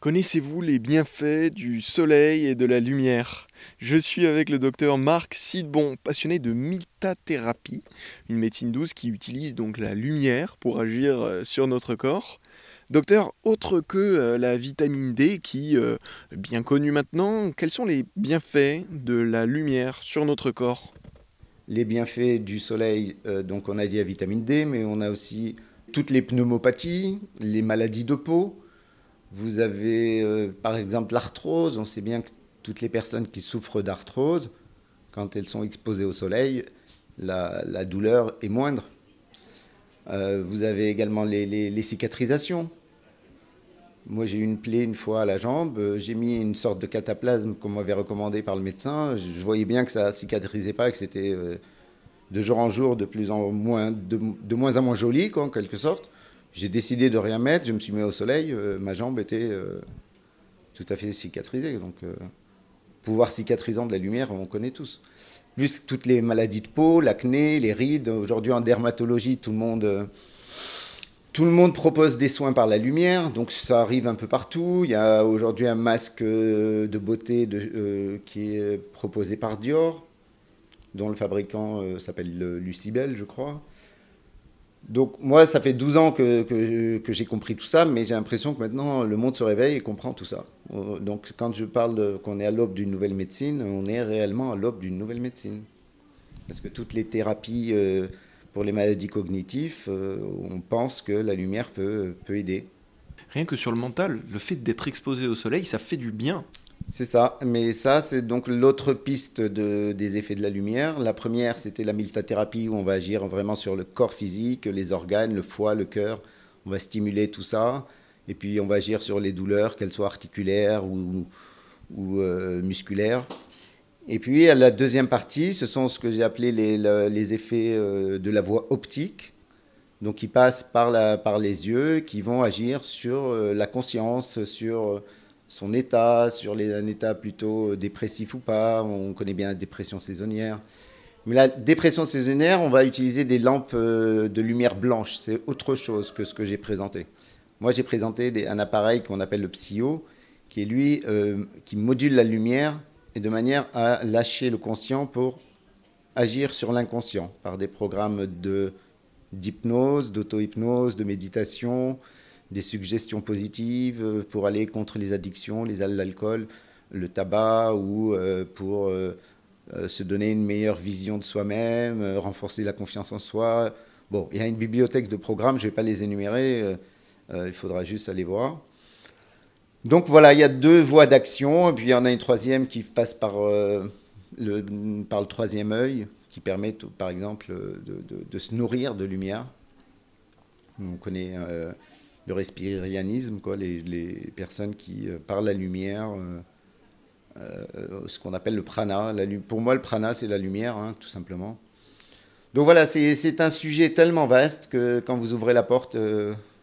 Connaissez-vous les bienfaits du soleil et de la lumière? Je suis avec le docteur Marc Sidbon, passionné de mitathérapie, une médecine douce qui utilise donc la lumière pour agir euh, sur notre corps. Docteur, autre que euh, la vitamine D qui euh, est bien connue maintenant, quels sont les bienfaits de la lumière sur notre corps? Les bienfaits du soleil, donc on a dit la vitamine D, mais on a aussi toutes les pneumopathies, les maladies de peau, vous avez euh, par exemple l'arthrose. On sait bien que toutes les personnes qui souffrent d'arthrose, quand elles sont exposées au soleil, la, douleur est moindre. Euh, vous avez également les, cicatrisations. Moi, j'ai eu une plaie une fois à la jambe. J'ai mis une sorte de cataplasme qu'on m'avait recommandé par le médecin. Je voyais bien que ça cicatrisait pas, que c'était euh, de jour en jour de, plus en moins, de, moins en moins joli, en quelque sorte. J'ai décidé de rien mettre, je me suis mis au soleil, euh, ma jambe était euh, tout à fait cicatrisée. Donc, euh, pouvoir cicatrisant de la lumière, on connaît tous. Plus toutes les maladies de peau, l'acné, les rides. Aujourd'hui, en dermatologie, tout le monde. propose des soins par la lumière, donc ça arrive un peu partout. Il y a aujourd'hui un masque de beauté qui est proposé par Dior, dont le fabricant s'appelle Lucibel, je crois. Donc moi, ça fait 12 ans que, j'ai compris tout ça, mais j'ai l'impression que maintenant le monde se réveille et comprend tout ça. Euh, donc quand je parle qu'on est à l'aube d'une nouvelle médecine, on est réellement à l'aube d'une nouvelle médecine. Parce que toutes les thérapies euh, pour les maladies cognitives, euh, on pense que la lumière peut aider. Rien que sur le mental, le fait d'être exposé au soleil, ça fait du bien. C'est ça, mais ça, c'est donc l'autre piste de, des effets de la lumière. La première, c'était la miltathérapie où on va agir vraiment sur le corps physique, les organes, le foie, le cœur. On va stimuler tout ça. Et puis, on va agir sur les douleurs, qu'elles soient articulaires ou, euh, musculaires. Et puis, à la deuxième partie, ce sont ce que j'ai appelé les, effets euh, de la voie optique. Donc, qui passent par les yeux, qui vont agir sur euh, la conscience, sur son état, sur un état plutôt dépressif ou pas. On connaît bien la dépression saisonnière. Mais la dépression saisonnière, on va utiliser des lampes euh, de lumière blanche. C'est autre chose que ce que j'ai présenté. Moi, j'ai présenté un appareil qu'on appelle le Psyo, qui est lui, euh, qui module la lumière et de manière à lâcher le conscient pour agir sur l'inconscient par des programmes de d'hypnose, d'auto-hypnose, de méditation, des suggestions positives euh, pour aller contre les addictions, les l'alcool, le tabac ou euh, pour euh, se donner une meilleure vision de soi-même, renforcer la confiance en soi. Bon, il y a une bibliothèque de programmes, je ne vais pas les énumérer, il faudra juste aller voir. Donc voilà, il y a deux voies d'action, puis il y en a une troisième qui passe par, le, par le troisième œil, qui permet par exemple de, se nourrir de lumière. On connaît le respirianisme, quoi, les, personnes qui, euh, par la lumière, euh, euh, ce qu'on appelle le prana. Pour moi, le prana, c'est la lumière, hein, tout simplement. Donc voilà, c'est un sujet tellement vaste que quand vous ouvrez la porte,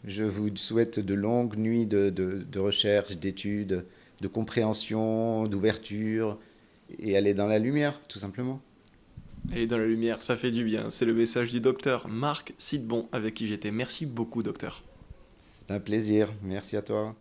je vous souhaite de longues nuits de, de, de recherche, d'études, de compréhension, d'ouverture, et aller dans la lumière, tout simplement. Aller dans la lumière, ça fait du bien. C'est le message du docteur Marc Sidbon avec qui j'étais. Merci beaucoup, docteur. Un plaisir. Merci à toi.